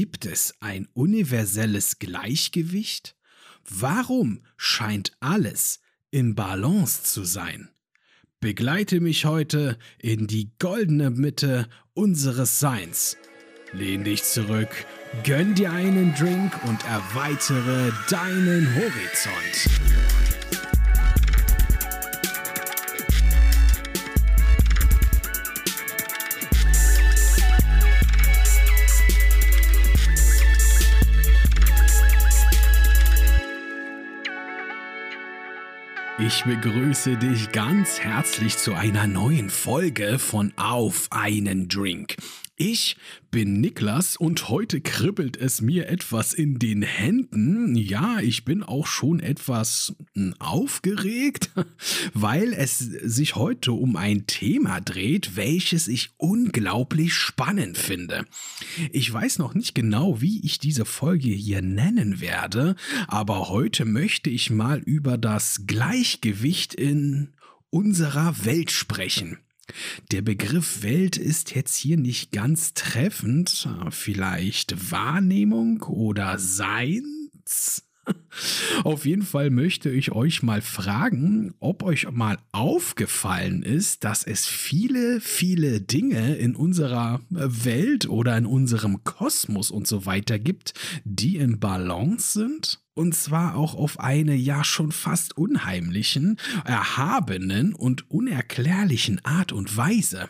Gibt es ein universelles Gleichgewicht? Warum scheint alles im Balance zu sein? Begleite mich heute in die goldene Mitte unseres Seins. Lehn dich zurück, gönn dir einen Drink und erweitere deinen Horizont. Ich begrüße dich ganz herzlich zu einer neuen Folge von Auf einen Drink. Ich bin Niklas und heute kribbelt es mir etwas in den Händen. Ja, ich bin auch schon etwas hm, aufgeregt, weil es sich heute um ein Thema dreht, welches ich unglaublich spannend finde. Ich weiß noch nicht genau, wie ich diese Folge hier nennen werde, aber heute möchte ich mal über das Gleichgewicht in unserer Welt sprechen. Der Begriff Welt ist jetzt hier nicht ganz treffend. Vielleicht Wahrnehmung oder Seins? Auf jeden Fall möchte ich euch mal fragen, ob euch mal aufgefallen ist, dass es viele, viele Dinge in unserer Welt oder in unserem Kosmos und so weiter gibt, die in Balance sind? Und zwar auch auf eine ja schon fast unheimlichen, erhabenen und unerklärlichen Art und Weise.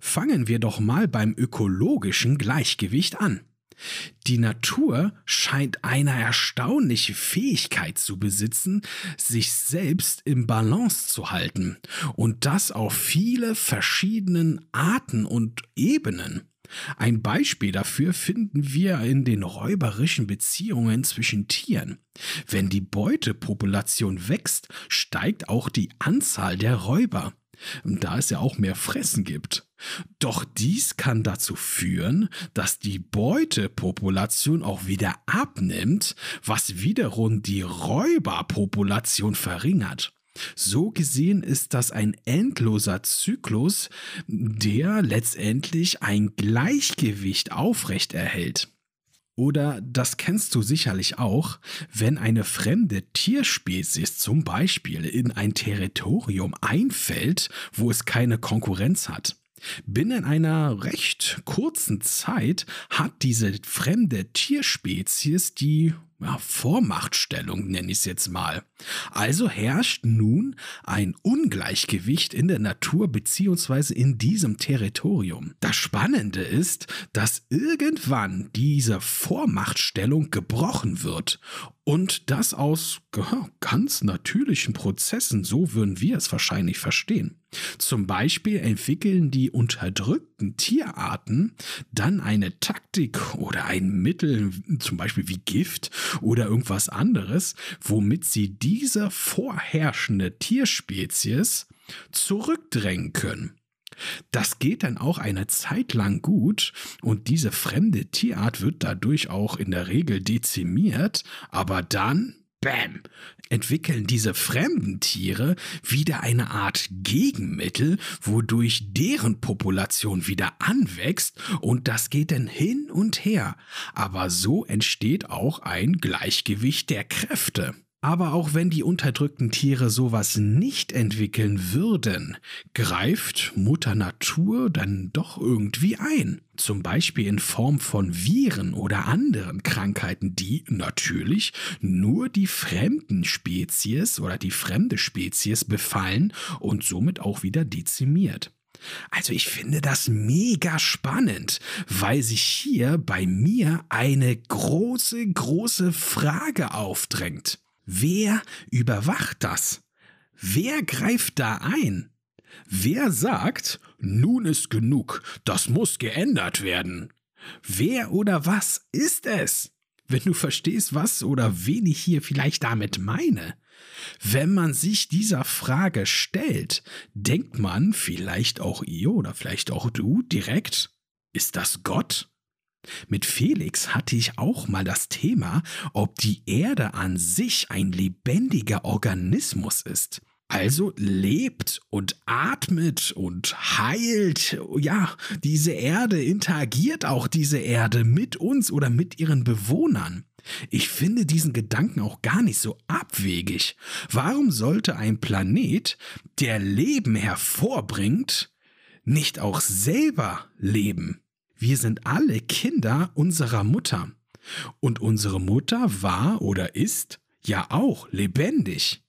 Fangen wir doch mal beim ökologischen Gleichgewicht an. Die Natur scheint eine erstaunliche Fähigkeit zu besitzen, sich selbst im Balance zu halten, und das auf viele verschiedenen Arten und Ebenen. Ein Beispiel dafür finden wir in den räuberischen Beziehungen zwischen Tieren. Wenn die Beutepopulation wächst, steigt auch die Anzahl der Räuber da es ja auch mehr Fressen gibt. Doch dies kann dazu führen, dass die Beutepopulation auch wieder abnimmt, was wiederum die Räuberpopulation verringert. So gesehen ist das ein endloser Zyklus, der letztendlich ein Gleichgewicht aufrecht erhält. Oder das kennst du sicherlich auch, wenn eine fremde Tierspezies zum Beispiel in ein Territorium einfällt, wo es keine Konkurrenz hat. Binnen einer recht kurzen Zeit hat diese fremde Tierspezies die ja, Vormachtstellung, nenne ich es jetzt mal. Also herrscht nun ein Ungleichgewicht in der Natur beziehungsweise in diesem Territorium. Das Spannende ist, dass irgendwann diese Vormachtstellung gebrochen wird und das aus ganz natürlichen Prozessen, so würden wir es wahrscheinlich verstehen. Zum Beispiel entwickeln die unterdrückten Tierarten dann eine Taktik oder ein Mittel, zum Beispiel wie Gift oder irgendwas anderes, womit sie diese vorherrschende Tierspezies zurückdrängen können. Das geht dann auch eine Zeit lang gut und diese fremde Tierart wird dadurch auch in der Regel dezimiert, aber dann Bäm, entwickeln diese fremden Tiere wieder eine Art Gegenmittel, wodurch deren Population wieder anwächst und das geht dann hin und her. Aber so entsteht auch ein Gleichgewicht der Kräfte. Aber auch wenn die unterdrückten Tiere sowas nicht entwickeln würden, greift Mutter Natur dann doch irgendwie ein. Zum Beispiel in Form von Viren oder anderen Krankheiten, die natürlich nur die fremden Spezies oder die fremde Spezies befallen und somit auch wieder dezimiert. Also ich finde das mega spannend, weil sich hier bei mir eine große, große Frage aufdrängt. Wer überwacht das? Wer greift da ein? Wer sagt, nun ist genug, das muss geändert werden? Wer oder was ist es? Wenn du verstehst, was oder wen ich hier vielleicht damit meine. Wenn man sich dieser Frage stellt, denkt man vielleicht auch ihr oder vielleicht auch du direkt, ist das Gott? Mit Felix hatte ich auch mal das Thema, ob die Erde an sich ein lebendiger Organismus ist. Also lebt und atmet und heilt. Ja, diese Erde interagiert auch diese Erde mit uns oder mit ihren Bewohnern. Ich finde diesen Gedanken auch gar nicht so abwegig. Warum sollte ein Planet, der Leben hervorbringt, nicht auch selber leben? Wir sind alle Kinder unserer Mutter. Und unsere Mutter war oder ist ja auch lebendig.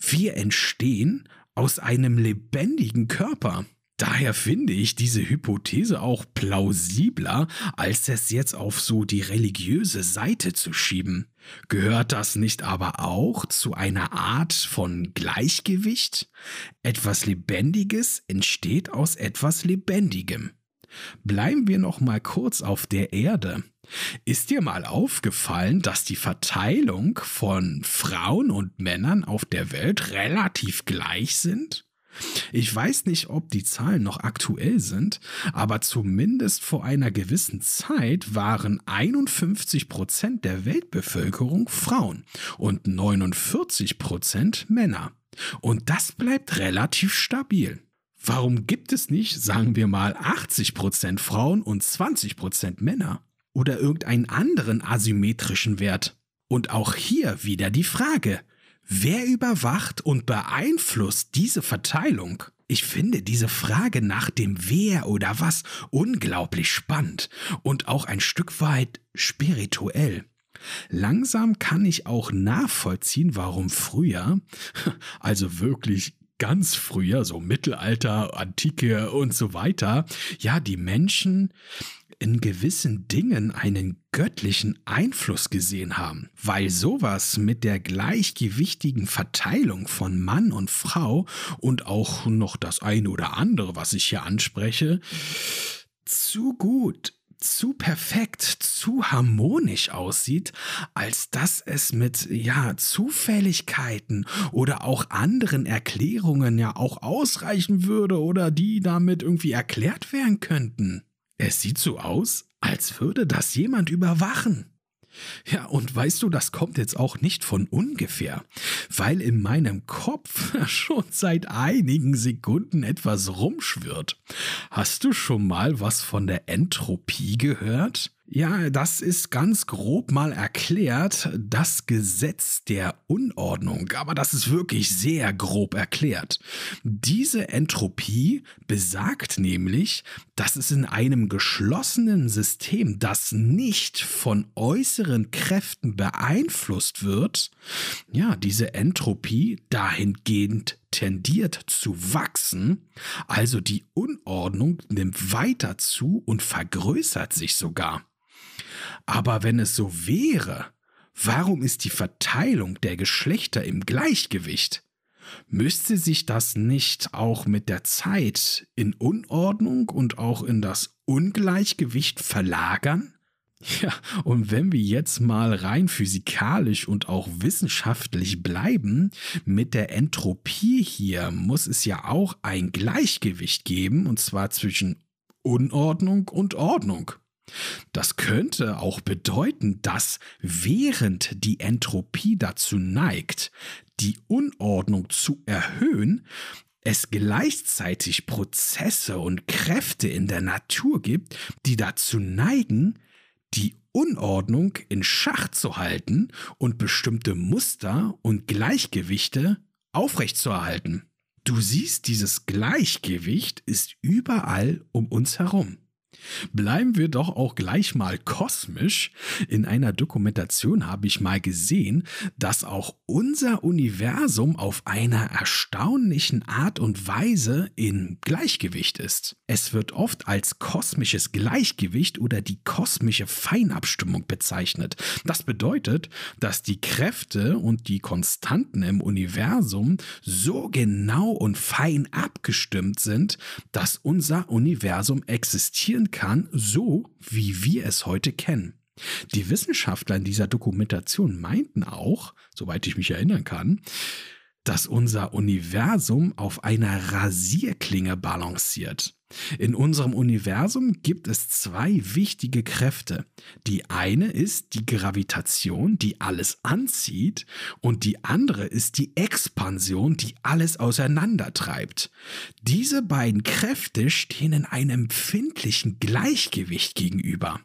Wir entstehen aus einem lebendigen Körper. Daher finde ich diese Hypothese auch plausibler, als es jetzt auf so die religiöse Seite zu schieben. Gehört das nicht aber auch zu einer Art von Gleichgewicht? Etwas Lebendiges entsteht aus etwas Lebendigem. Bleiben wir noch mal kurz auf der Erde. Ist dir mal aufgefallen, dass die Verteilung von Frauen und Männern auf der Welt relativ gleich sind? Ich weiß nicht, ob die Zahlen noch aktuell sind, aber zumindest vor einer gewissen Zeit waren 51 Prozent der Weltbevölkerung Frauen und 49 Prozent Männer. Und das bleibt relativ stabil. Warum gibt es nicht, sagen wir mal, 80% Frauen und 20% Männer? Oder irgendeinen anderen asymmetrischen Wert? Und auch hier wieder die Frage, wer überwacht und beeinflusst diese Verteilung? Ich finde diese Frage nach dem Wer oder was unglaublich spannend und auch ein Stück weit spirituell. Langsam kann ich auch nachvollziehen, warum früher, also wirklich ganz früher, so Mittelalter, Antike und so weiter, ja, die Menschen in gewissen Dingen einen göttlichen Einfluss gesehen haben, weil sowas mit der gleichgewichtigen Verteilung von Mann und Frau und auch noch das eine oder andere, was ich hier anspreche, zu gut zu perfekt, zu harmonisch aussieht, als dass es mit, ja, Zufälligkeiten oder auch anderen Erklärungen ja auch ausreichen würde oder die damit irgendwie erklärt werden könnten. Es sieht so aus, als würde das jemand überwachen. Ja, und weißt du, das kommt jetzt auch nicht von ungefähr, weil in meinem Kopf schon seit einigen Sekunden etwas rumschwirrt. Hast du schon mal was von der Entropie gehört? Ja, das ist ganz grob mal erklärt das Gesetz der Unordnung, aber das ist wirklich sehr grob erklärt. Diese Entropie besagt nämlich, dass es in einem geschlossenen System, das nicht von äußeren Kräften beeinflusst wird, ja, diese Entropie dahingehend tendiert zu wachsen, also die Unordnung nimmt weiter zu und vergrößert sich sogar. Aber wenn es so wäre, warum ist die Verteilung der Geschlechter im Gleichgewicht? Müsste sich das nicht auch mit der Zeit in Unordnung und auch in das Ungleichgewicht verlagern? Ja, und wenn wir jetzt mal rein physikalisch und auch wissenschaftlich bleiben, mit der Entropie hier muss es ja auch ein Gleichgewicht geben, und zwar zwischen Unordnung und Ordnung. Das könnte auch bedeuten, dass während die Entropie dazu neigt, die Unordnung zu erhöhen, es gleichzeitig Prozesse und Kräfte in der Natur gibt, die dazu neigen, die Unordnung in Schach zu halten und bestimmte Muster und Gleichgewichte aufrechtzuerhalten. Du siehst, dieses Gleichgewicht ist überall um uns herum. Bleiben wir doch auch gleich mal kosmisch. In einer Dokumentation habe ich mal gesehen, dass auch unser Universum auf einer erstaunlichen Art und Weise in Gleichgewicht ist. Es wird oft als kosmisches Gleichgewicht oder die kosmische Feinabstimmung bezeichnet. Das bedeutet, dass die Kräfte und die Konstanten im Universum so genau und fein abgestimmt sind, dass unser Universum existieren kann, so wie wir es heute kennen. Die Wissenschaftler in dieser Dokumentation meinten auch, soweit ich mich erinnern kann, dass unser Universum auf einer Rasierklinge balanciert. In unserem Universum gibt es zwei wichtige Kräfte. Die eine ist die Gravitation, die alles anzieht, und die andere ist die Expansion, die alles auseinandertreibt. Diese beiden Kräfte stehen in einem empfindlichen Gleichgewicht gegenüber.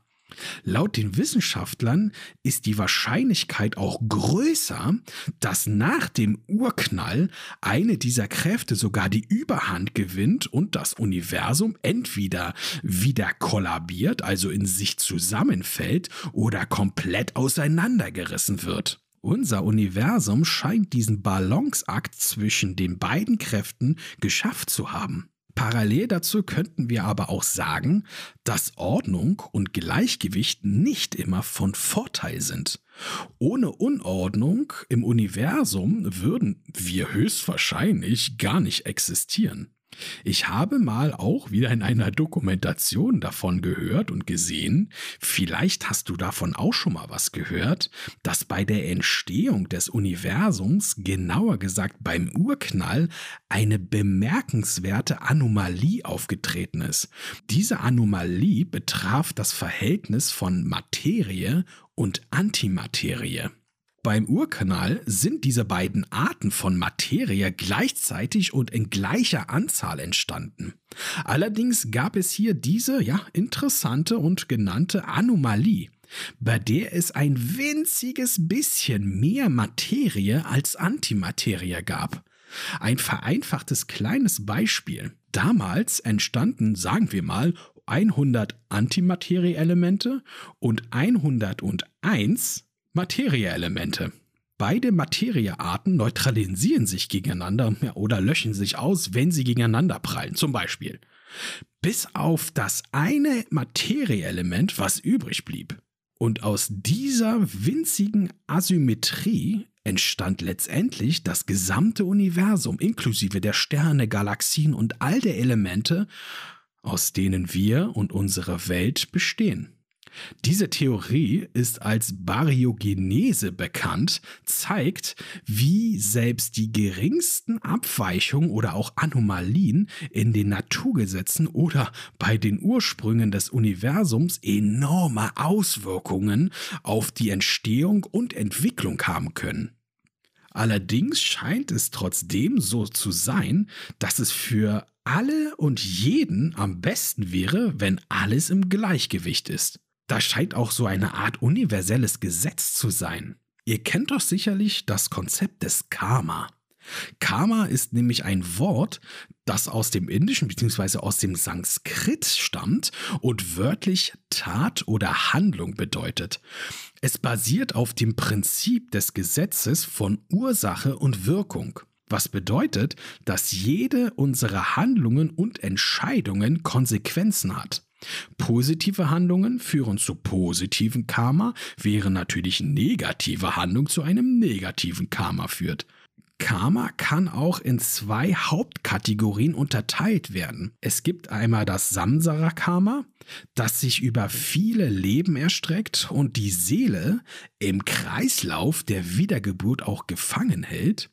Laut den Wissenschaftlern ist die Wahrscheinlichkeit auch größer, dass nach dem Urknall eine dieser Kräfte sogar die Überhand gewinnt und das Universum entweder wieder kollabiert, also in sich zusammenfällt, oder komplett auseinandergerissen wird. Unser Universum scheint diesen Balanceakt zwischen den beiden Kräften geschafft zu haben. Parallel dazu könnten wir aber auch sagen, dass Ordnung und Gleichgewicht nicht immer von Vorteil sind. Ohne Unordnung im Universum würden wir höchstwahrscheinlich gar nicht existieren. Ich habe mal auch wieder in einer Dokumentation davon gehört und gesehen, vielleicht hast du davon auch schon mal was gehört, dass bei der Entstehung des Universums, genauer gesagt beim Urknall, eine bemerkenswerte Anomalie aufgetreten ist. Diese Anomalie betraf das Verhältnis von Materie und Antimaterie. Beim Urkanal sind diese beiden Arten von Materie gleichzeitig und in gleicher Anzahl entstanden. Allerdings gab es hier diese ja interessante und genannte Anomalie, bei der es ein winziges bisschen mehr Materie als Antimaterie gab. Ein vereinfachtes kleines Beispiel. Damals entstanden, sagen wir mal, 100 Antimaterieelemente und 101 Materieelemente. Beide Materiearten neutralisieren sich gegeneinander oder löschen sich aus, wenn sie gegeneinander prallen, zum Beispiel. Bis auf das eine Materieelement, was übrig blieb. Und aus dieser winzigen Asymmetrie entstand letztendlich das gesamte Universum, inklusive der Sterne, Galaxien und all der Elemente, aus denen wir und unsere Welt bestehen. Diese Theorie ist als Baryogenese bekannt, zeigt, wie selbst die geringsten Abweichungen oder auch Anomalien in den Naturgesetzen oder bei den Ursprüngen des Universums enorme Auswirkungen auf die Entstehung und Entwicklung haben können. Allerdings scheint es trotzdem so zu sein, dass es für alle und jeden am besten wäre, wenn alles im Gleichgewicht ist. Da scheint auch so eine Art universelles Gesetz zu sein. Ihr kennt doch sicherlich das Konzept des Karma. Karma ist nämlich ein Wort, das aus dem Indischen bzw. aus dem Sanskrit stammt und wörtlich Tat oder Handlung bedeutet. Es basiert auf dem Prinzip des Gesetzes von Ursache und Wirkung was bedeutet, dass jede unserer Handlungen und Entscheidungen Konsequenzen hat. Positive Handlungen führen zu positiven Karma, während natürlich negative Handlung zu einem negativen Karma führt. Karma kann auch in zwei Hauptkategorien unterteilt werden. Es gibt einmal das Samsara-Karma, das sich über viele Leben erstreckt und die Seele im Kreislauf der Wiedergeburt auch gefangen hält.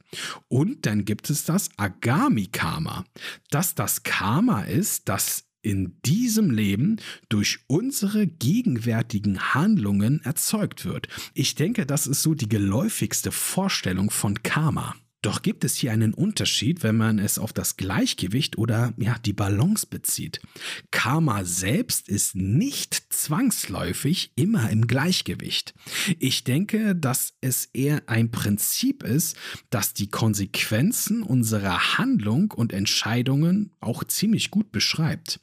Und dann gibt es das Agami-Karma, das das Karma ist, das in diesem Leben durch unsere gegenwärtigen Handlungen erzeugt wird. Ich denke, das ist so die geläufigste Vorstellung von Karma. Doch gibt es hier einen Unterschied, wenn man es auf das Gleichgewicht oder ja, die Balance bezieht. Karma selbst ist nicht zwangsläufig immer im Gleichgewicht. Ich denke, dass es eher ein Prinzip ist, das die Konsequenzen unserer Handlung und Entscheidungen auch ziemlich gut beschreibt.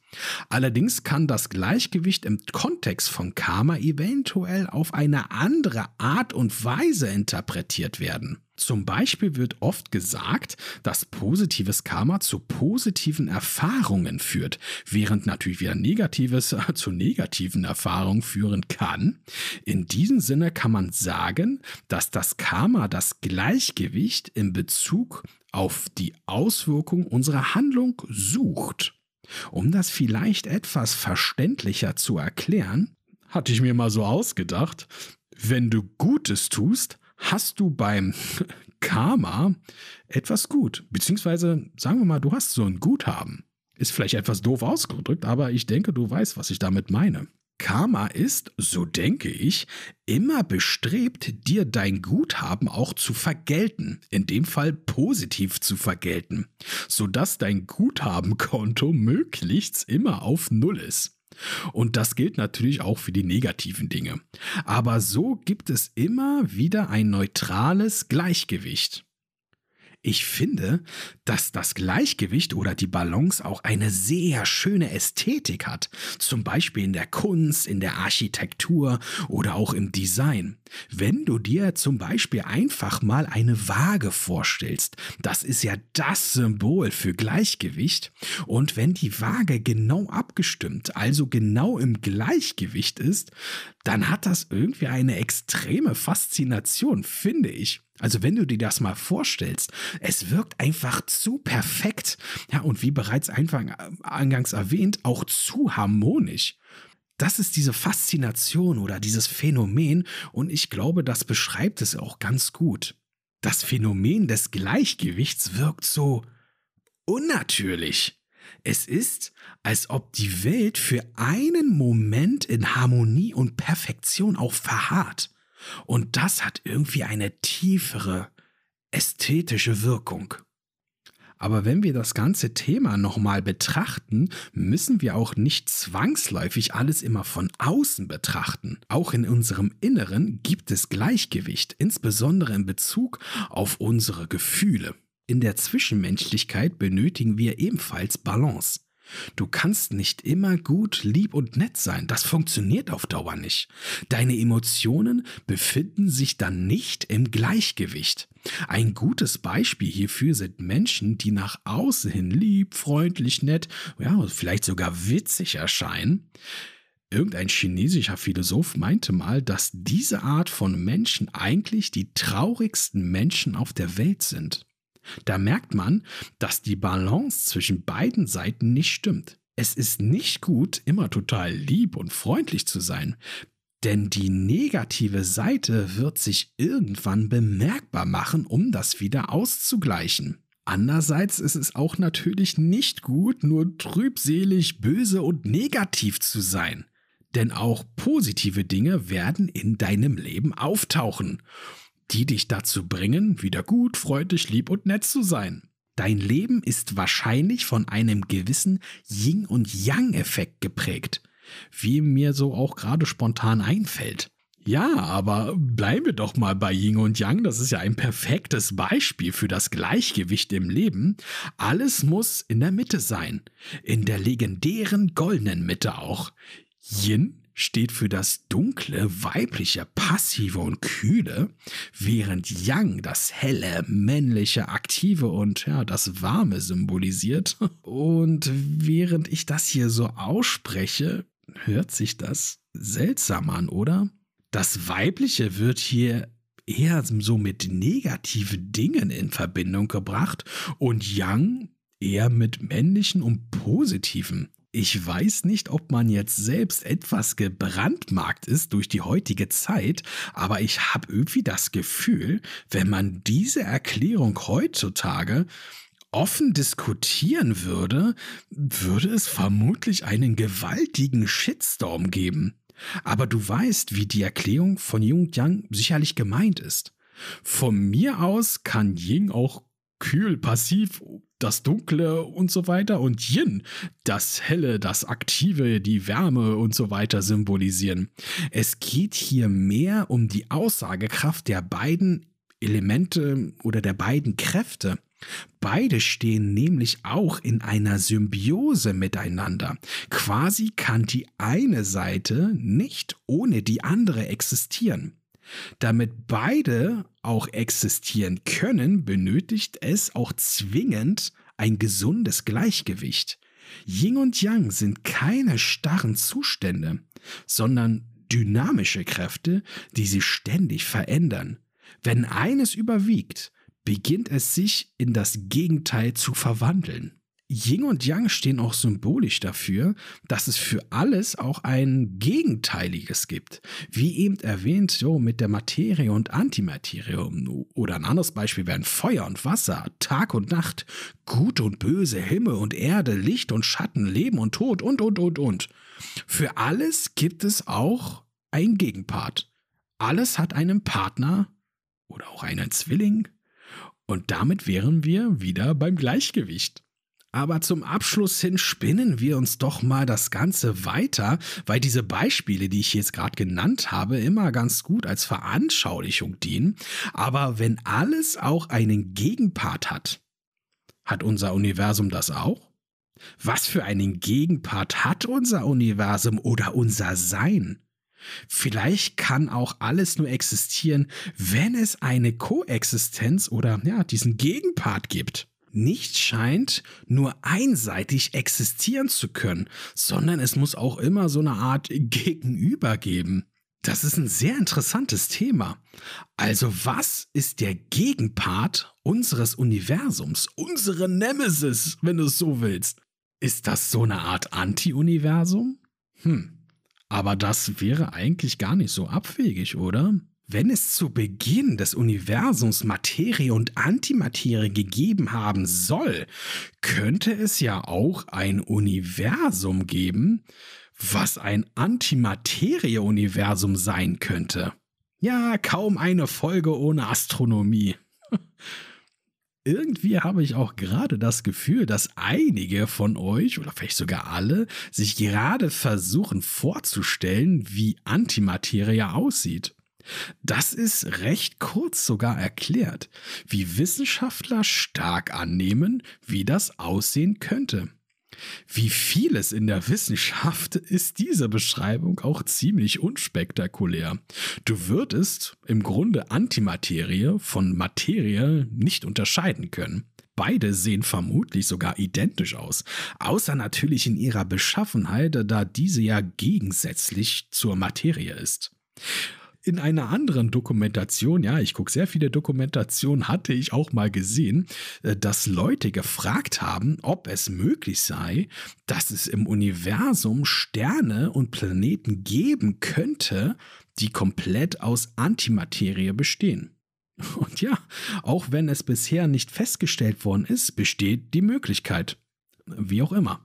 Allerdings kann das Gleichgewicht im Kontext von Karma eventuell auf eine andere Art und Weise interpretiert werden. Zum Beispiel wird oft gesagt, dass positives Karma zu positiven Erfahrungen führt, während natürlich wieder negatives zu negativen Erfahrungen führen kann. In diesem Sinne kann man sagen, dass das Karma das Gleichgewicht in Bezug auf die Auswirkung unserer Handlung sucht. Um das vielleicht etwas verständlicher zu erklären, hatte ich mir mal so ausgedacht, wenn du Gutes tust, hast du beim Karma etwas gut. Beziehungsweise, sagen wir mal, du hast so ein Guthaben. Ist vielleicht etwas doof ausgedrückt, aber ich denke, du weißt, was ich damit meine. Karma ist, so denke ich, immer bestrebt, dir dein Guthaben auch zu vergelten, in dem Fall positiv zu vergelten, sodass dein Guthabenkonto möglichst immer auf Null ist. Und das gilt natürlich auch für die negativen Dinge. Aber so gibt es immer wieder ein neutrales Gleichgewicht. Ich finde, dass das Gleichgewicht oder die Balance auch eine sehr schöne Ästhetik hat. Zum Beispiel in der Kunst, in der Architektur oder auch im Design. Wenn du dir zum Beispiel einfach mal eine Waage vorstellst, das ist ja das Symbol für Gleichgewicht. Und wenn die Waage genau abgestimmt, also genau im Gleichgewicht ist, dann hat das irgendwie eine extreme Faszination, finde ich. Also wenn du dir das mal vorstellst, es wirkt einfach zu perfekt. Ja, und wie bereits eingangs erwähnt, auch zu harmonisch. Das ist diese Faszination oder dieses Phänomen und ich glaube, das beschreibt es auch ganz gut. Das Phänomen des Gleichgewichts wirkt so unnatürlich. Es ist, als ob die Welt für einen Moment in Harmonie und Perfektion auch verharrt. Und das hat irgendwie eine tiefere ästhetische Wirkung. Aber wenn wir das ganze Thema nochmal betrachten, müssen wir auch nicht zwangsläufig alles immer von außen betrachten. Auch in unserem Inneren gibt es Gleichgewicht, insbesondere in Bezug auf unsere Gefühle. In der Zwischenmenschlichkeit benötigen wir ebenfalls Balance. Du kannst nicht immer gut, lieb und nett sein. Das funktioniert auf Dauer nicht. Deine Emotionen befinden sich dann nicht im Gleichgewicht. Ein gutes Beispiel hierfür sind Menschen, die nach außen hin lieb, freundlich, nett, ja, vielleicht sogar witzig erscheinen. Irgendein chinesischer Philosoph meinte mal, dass diese Art von Menschen eigentlich die traurigsten Menschen auf der Welt sind. Da merkt man, dass die Balance zwischen beiden Seiten nicht stimmt. Es ist nicht gut, immer total lieb und freundlich zu sein, denn die negative Seite wird sich irgendwann bemerkbar machen, um das wieder auszugleichen. Andererseits ist es auch natürlich nicht gut, nur trübselig, böse und negativ zu sein. Denn auch positive Dinge werden in deinem Leben auftauchen die dich dazu bringen, wieder gut, freundlich, lieb und nett zu sein. Dein Leben ist wahrscheinlich von einem gewissen Yin- und Yang-Effekt geprägt, wie mir so auch gerade spontan einfällt. Ja, aber bleiben wir doch mal bei Yin und Yang, das ist ja ein perfektes Beispiel für das Gleichgewicht im Leben. Alles muss in der Mitte sein, in der legendären goldenen Mitte auch. Yin steht für das dunkle, weibliche, passive und kühle, während Yang das helle, männliche, aktive und ja, das warme symbolisiert. Und während ich das hier so ausspreche, hört sich das seltsam an, oder? Das weibliche wird hier eher so mit negativen Dingen in Verbindung gebracht und Yang eher mit männlichen und positiven. Ich weiß nicht, ob man jetzt selbst etwas gebrandmarkt ist durch die heutige Zeit, aber ich habe irgendwie das Gefühl, wenn man diese Erklärung heutzutage offen diskutieren würde, würde es vermutlich einen gewaltigen Shitstorm geben. Aber du weißt, wie die Erklärung von Jung Yang sicherlich gemeint ist. Von mir aus kann Ying auch kühl, passiv, das Dunkle und so weiter und Yin, das Helle, das Aktive, die Wärme und so weiter symbolisieren. Es geht hier mehr um die Aussagekraft der beiden Elemente oder der beiden Kräfte. Beide stehen nämlich auch in einer Symbiose miteinander. Quasi kann die eine Seite nicht ohne die andere existieren. Damit beide auch existieren können, benötigt es auch zwingend ein gesundes Gleichgewicht. Yin und Yang sind keine starren Zustände, sondern dynamische Kräfte, die sich ständig verändern. Wenn eines überwiegt, beginnt es sich in das Gegenteil zu verwandeln. Yin und Yang stehen auch symbolisch dafür, dass es für alles auch ein Gegenteiliges gibt. Wie eben erwähnt, so mit der Materie und Antimaterie. Oder ein anderes Beispiel wären Feuer und Wasser, Tag und Nacht, Gut und Böse, Himmel und Erde, Licht und Schatten, Leben und Tod und, und, und, und. Für alles gibt es auch ein Gegenpart. Alles hat einen Partner oder auch einen Zwilling. Und damit wären wir wieder beim Gleichgewicht. Aber zum Abschluss hin spinnen wir uns doch mal das Ganze weiter, weil diese Beispiele, die ich jetzt gerade genannt habe, immer ganz gut als Veranschaulichung dienen. Aber wenn alles auch einen Gegenpart hat, hat unser Universum das auch? Was für einen Gegenpart hat unser Universum oder unser Sein? Vielleicht kann auch alles nur existieren, wenn es eine Koexistenz oder ja, diesen Gegenpart gibt. Nichts scheint nur einseitig existieren zu können, sondern es muss auch immer so eine Art Gegenüber geben. Das ist ein sehr interessantes Thema. Also was ist der Gegenpart unseres Universums, unsere Nemesis, wenn du es so willst? Ist das so eine Art Anti-Universum? Hm, aber das wäre eigentlich gar nicht so abwegig, oder? Wenn es zu Beginn des Universums Materie und Antimaterie gegeben haben soll, könnte es ja auch ein Universum geben, was ein Antimaterie-Universum sein könnte. Ja, kaum eine Folge ohne Astronomie. Irgendwie habe ich auch gerade das Gefühl, dass einige von euch oder vielleicht sogar alle sich gerade versuchen vorzustellen, wie Antimaterie aussieht. Das ist recht kurz sogar erklärt, wie Wissenschaftler stark annehmen, wie das aussehen könnte. Wie vieles in der Wissenschaft ist diese Beschreibung auch ziemlich unspektakulär. Du würdest im Grunde Antimaterie von Materie nicht unterscheiden können. Beide sehen vermutlich sogar identisch aus, außer natürlich in ihrer Beschaffenheit, da diese ja gegensätzlich zur Materie ist in einer anderen Dokumentation, ja, ich gucke sehr viele Dokumentationen, hatte ich auch mal gesehen, äh, dass Leute gefragt haben, ob es möglich sei, dass es im Universum Sterne und Planeten geben könnte, die komplett aus Antimaterie bestehen. Und ja, auch wenn es bisher nicht festgestellt worden ist, besteht die Möglichkeit. Wie auch immer.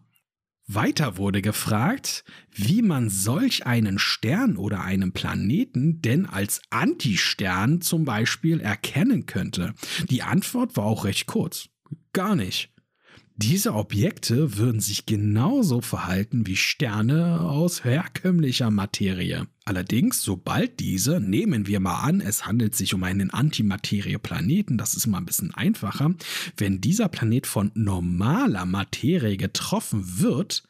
Weiter wurde gefragt, wie man solch einen Stern oder einen Planeten denn als Antistern zum Beispiel erkennen könnte. Die Antwort war auch recht kurz. Gar nicht. Diese Objekte würden sich genauso verhalten wie Sterne aus herkömmlicher Materie. Allerdings, sobald diese, nehmen wir mal an, es handelt sich um einen Antimaterie-Planeten, das ist mal ein bisschen einfacher, wenn dieser Planet von normaler Materie getroffen wird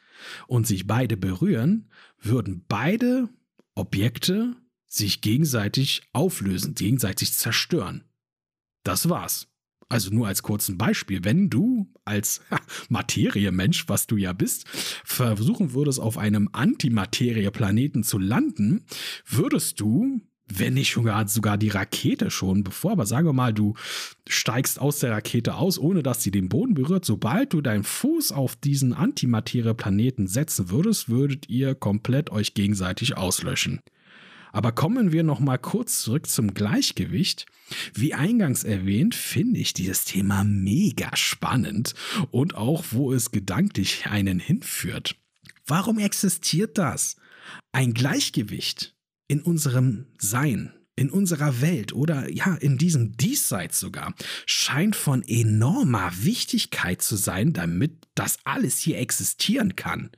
und sich beide berühren, würden beide Objekte sich gegenseitig auflösen, gegenseitig zerstören. Das war's. Also nur als kurzen Beispiel, wenn du als Materiemensch, was du ja bist, versuchen würdest, auf einem Antimaterie-Planeten zu landen, würdest du, wenn nicht sogar, sogar die Rakete schon bevor, aber sagen wir mal, du steigst aus der Rakete aus, ohne dass sie den Boden berührt, sobald du deinen Fuß auf diesen Antimaterie-Planeten setzen würdest, würdet ihr komplett euch gegenseitig auslöschen. Aber kommen wir noch mal kurz zurück zum Gleichgewicht. Wie eingangs erwähnt, finde ich dieses Thema mega spannend und auch, wo es gedanklich einen hinführt. Warum existiert das? Ein Gleichgewicht in unserem Sein, in unserer Welt oder ja, in diesem Diesseits sogar, scheint von enormer Wichtigkeit zu sein, damit das alles hier existieren kann.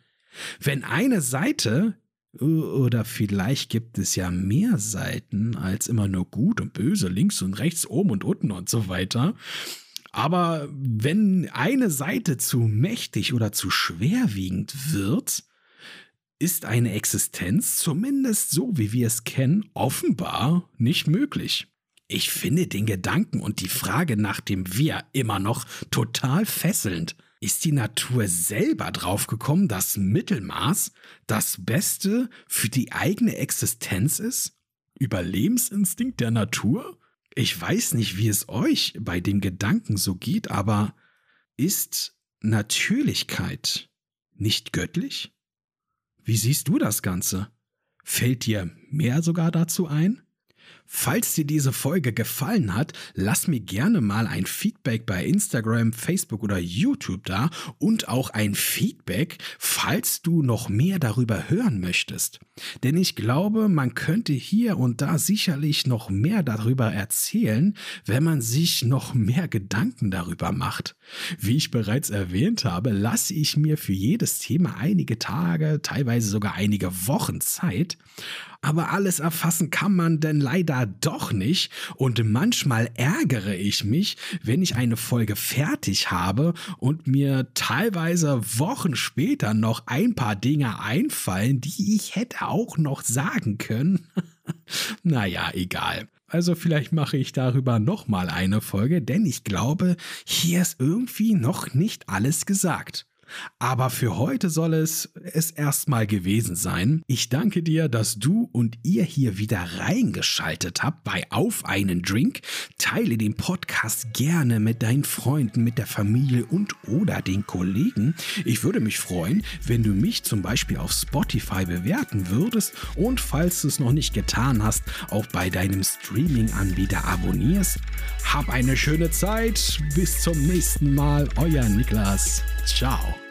Wenn eine Seite oder vielleicht gibt es ja mehr Seiten als immer nur gut und böse, links und rechts, oben und unten und so weiter. Aber wenn eine Seite zu mächtig oder zu schwerwiegend wird, ist eine Existenz, zumindest so wie wir es kennen, offenbar nicht möglich. Ich finde den Gedanken und die Frage nach dem Wir immer noch total fesselnd. Ist die Natur selber draufgekommen, dass Mittelmaß das Beste für die eigene Existenz ist? Überlebensinstinkt der Natur? Ich weiß nicht, wie es euch bei dem Gedanken so geht, aber ist Natürlichkeit nicht göttlich? Wie siehst du das Ganze? Fällt dir mehr sogar dazu ein? Falls dir diese Folge gefallen hat, lass mir gerne mal ein Feedback bei Instagram, Facebook oder YouTube da und auch ein Feedback, falls du noch mehr darüber hören möchtest. Denn ich glaube, man könnte hier und da sicherlich noch mehr darüber erzählen, wenn man sich noch mehr Gedanken darüber macht. Wie ich bereits erwähnt habe, lasse ich mir für jedes Thema einige Tage, teilweise sogar einige Wochen Zeit aber alles erfassen kann man denn leider doch nicht und manchmal ärgere ich mich, wenn ich eine Folge fertig habe und mir teilweise Wochen später noch ein paar Dinge einfallen, die ich hätte auch noch sagen können. naja, egal. Also vielleicht mache ich darüber nochmal eine Folge, denn ich glaube, hier ist irgendwie noch nicht alles gesagt. Aber für heute soll es es erstmal gewesen sein. Ich danke dir, dass du und ihr hier wieder reingeschaltet habt bei Auf einen Drink. Teile den Podcast gerne mit deinen Freunden, mit der Familie und oder den Kollegen. Ich würde mich freuen, wenn du mich zum Beispiel auf Spotify bewerten würdest und falls du es noch nicht getan hast, auch bei deinem Streaming-Anbieter abonnierst. Hab eine schöne Zeit. Bis zum nächsten Mal. Euer Niklas. Ciao.